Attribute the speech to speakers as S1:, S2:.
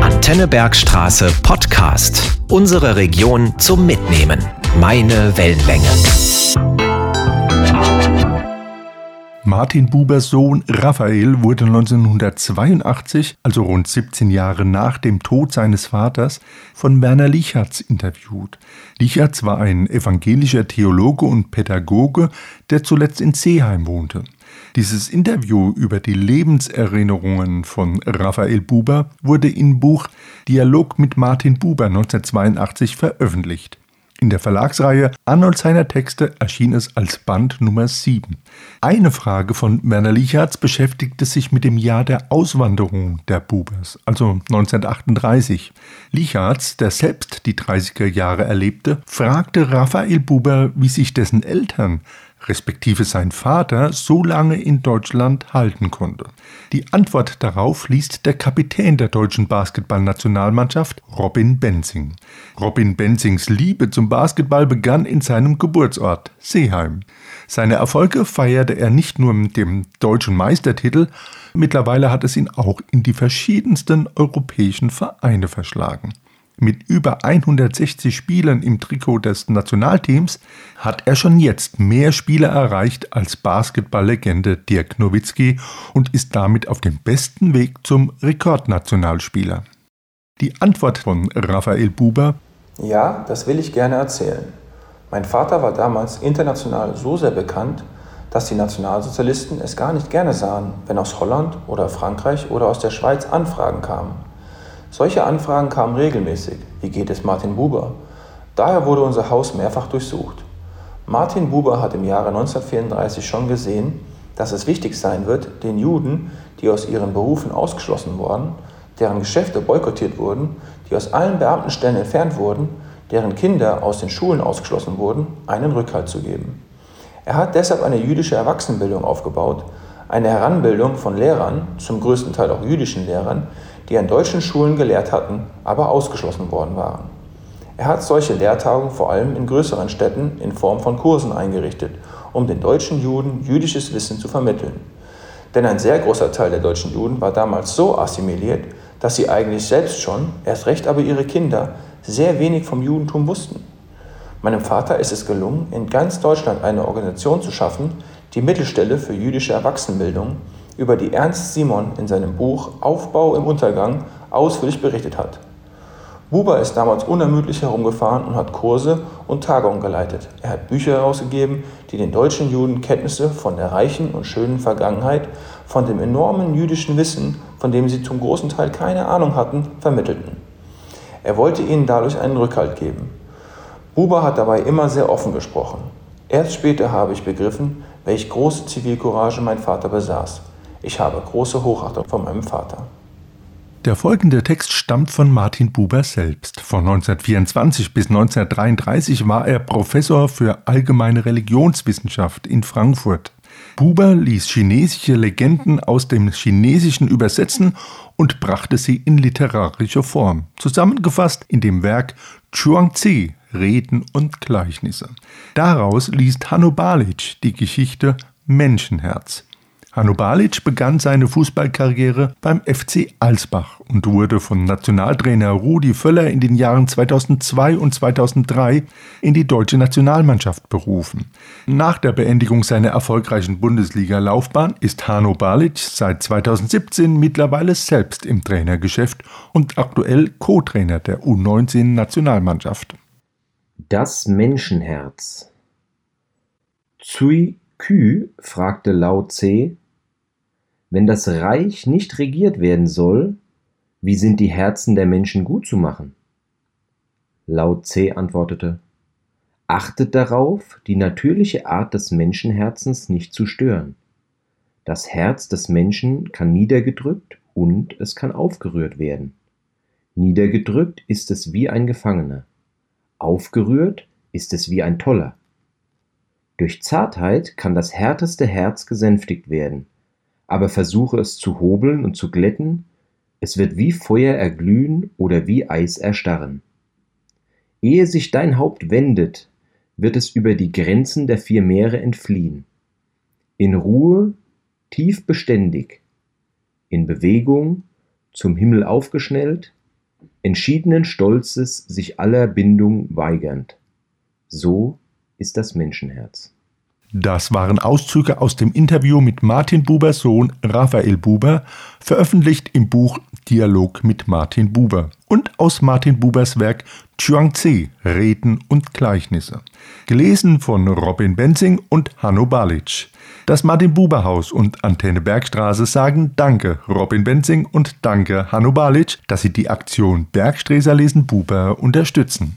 S1: Antennebergstraße Podcast. Unsere Region zum Mitnehmen. Meine Wellenlänge.
S2: Martin Bubers Sohn Raphael wurde 1982, also rund 17 Jahre nach dem Tod seines Vaters, von Werner Lichertz interviewt. Lichertz war ein evangelischer Theologe und Pädagoge, der zuletzt in Seeheim wohnte. Dieses Interview über die Lebenserinnerungen von Raphael Buber wurde im Buch Dialog mit Martin Buber 1982 veröffentlicht. In der Verlagsreihe Arnold seiner Texte erschien es als Band Nummer 7. Eine Frage von Werner Lichertz beschäftigte sich mit dem Jahr der Auswanderung der Bubers, also 1938. Lichertz, der selbst die 30er Jahre erlebte, fragte Raphael Buber, wie sich dessen Eltern respektive sein Vater, so lange in Deutschland halten konnte. Die Antwort darauf liest der Kapitän der deutschen Basketballnationalmannschaft, Robin Benzing. Robin Benzings Liebe zum Basketball begann in seinem Geburtsort, Seeheim. Seine Erfolge feierte er nicht nur mit dem deutschen Meistertitel, mittlerweile hat es ihn auch in die verschiedensten europäischen Vereine verschlagen. Mit über 160 Spielen im Trikot des Nationalteams hat er schon jetzt mehr Spiele erreicht als Basketballlegende Dirk Nowitzki und ist damit auf dem besten Weg zum Rekordnationalspieler. Die Antwort von Raphael Buber
S3: Ja, das will ich gerne erzählen. Mein Vater war damals international so sehr bekannt, dass die Nationalsozialisten es gar nicht gerne sahen, wenn aus Holland oder Frankreich oder aus der Schweiz Anfragen kamen. Solche Anfragen kamen regelmäßig. Wie geht es Martin Buber? Daher wurde unser Haus mehrfach durchsucht. Martin Buber hat im Jahre 1934 schon gesehen, dass es wichtig sein wird, den Juden, die aus ihren Berufen ausgeschlossen wurden, deren Geschäfte boykottiert wurden, die aus allen Beamtenstellen entfernt wurden, deren Kinder aus den Schulen ausgeschlossen wurden, einen Rückhalt zu geben. Er hat deshalb eine jüdische Erwachsenenbildung aufgebaut, eine Heranbildung von Lehrern, zum größten Teil auch jüdischen Lehrern, die an deutschen Schulen gelehrt hatten, aber ausgeschlossen worden waren. Er hat solche Lehrtagungen vor allem in größeren Städten in Form von Kursen eingerichtet, um den deutschen Juden jüdisches Wissen zu vermitteln. Denn ein sehr großer Teil der deutschen Juden war damals so assimiliert, dass sie eigentlich selbst schon, erst recht aber ihre Kinder, sehr wenig vom Judentum wussten. Meinem Vater ist es gelungen, in ganz Deutschland eine Organisation zu schaffen, die Mittelstelle für jüdische Erwachsenenbildung, über die Ernst Simon in seinem Buch Aufbau im Untergang ausführlich berichtet hat. Buber ist damals unermüdlich herumgefahren und hat Kurse und Tagungen geleitet. Er hat Bücher herausgegeben, die den deutschen Juden Kenntnisse von der reichen und schönen Vergangenheit, von dem enormen jüdischen Wissen, von dem sie zum großen Teil keine Ahnung hatten, vermittelten. Er wollte ihnen dadurch einen Rückhalt geben. Buber hat dabei immer sehr offen gesprochen. Erst später habe ich begriffen, welch große Zivilcourage mein Vater besaß. Ich habe große Hochachtung vor meinem Vater.
S2: Der folgende Text stammt von Martin Buber selbst. Von 1924 bis 1933 war er Professor für allgemeine Religionswissenschaft in Frankfurt. Buber ließ chinesische Legenden aus dem Chinesischen übersetzen und brachte sie in literarische Form, zusammengefasst in dem Werk Chuangzi, Reden und Gleichnisse. Daraus liest Hanno Balic die Geschichte Menschenherz. Hanno Balic begann seine Fußballkarriere beim FC Alsbach und wurde von Nationaltrainer Rudi Völler in den Jahren 2002 und 2003 in die deutsche Nationalmannschaft berufen. Nach der Beendigung seiner erfolgreichen Bundesliga-Laufbahn ist Hanno Balic seit 2017 mittlerweile selbst im Trainergeschäft und aktuell Co-Trainer der U19-Nationalmannschaft.
S4: Das Menschenherz. Zui Kü fragte Lao Tse, wenn das Reich nicht regiert werden soll, wie sind die Herzen der Menschen gut zu machen? Lao Tse antwortete, Achtet darauf, die natürliche Art des Menschenherzens nicht zu stören. Das Herz des Menschen kann niedergedrückt und es kann aufgerührt werden. Niedergedrückt ist es wie ein Gefangener, aufgerührt ist es wie ein Toller. Durch Zartheit kann das härteste Herz gesänftigt werden, aber versuche es zu hobeln und zu glätten, es wird wie Feuer erglühen oder wie Eis erstarren. Ehe sich dein Haupt wendet, wird es über die Grenzen der vier Meere entfliehen. In Ruhe, tief beständig, in Bewegung,
S5: zum Himmel aufgeschnellt, entschiedenen Stolzes sich aller Bindung weigernd. So ist das Menschenherz.
S2: Das waren Auszüge aus dem Interview mit Martin Bubers Sohn Raphael Buber, veröffentlicht im Buch Dialog mit Martin Buber und aus Martin Bubers Werk Chuang-Tze, Reden und Gleichnisse. Gelesen von Robin Benzing und Hanno Balic. Das Martin Buber Haus und Antenne Bergstraße sagen Danke Robin Benzing und Danke Hanno Balic, dass sie die Aktion Bergsträser lesen Buber unterstützen.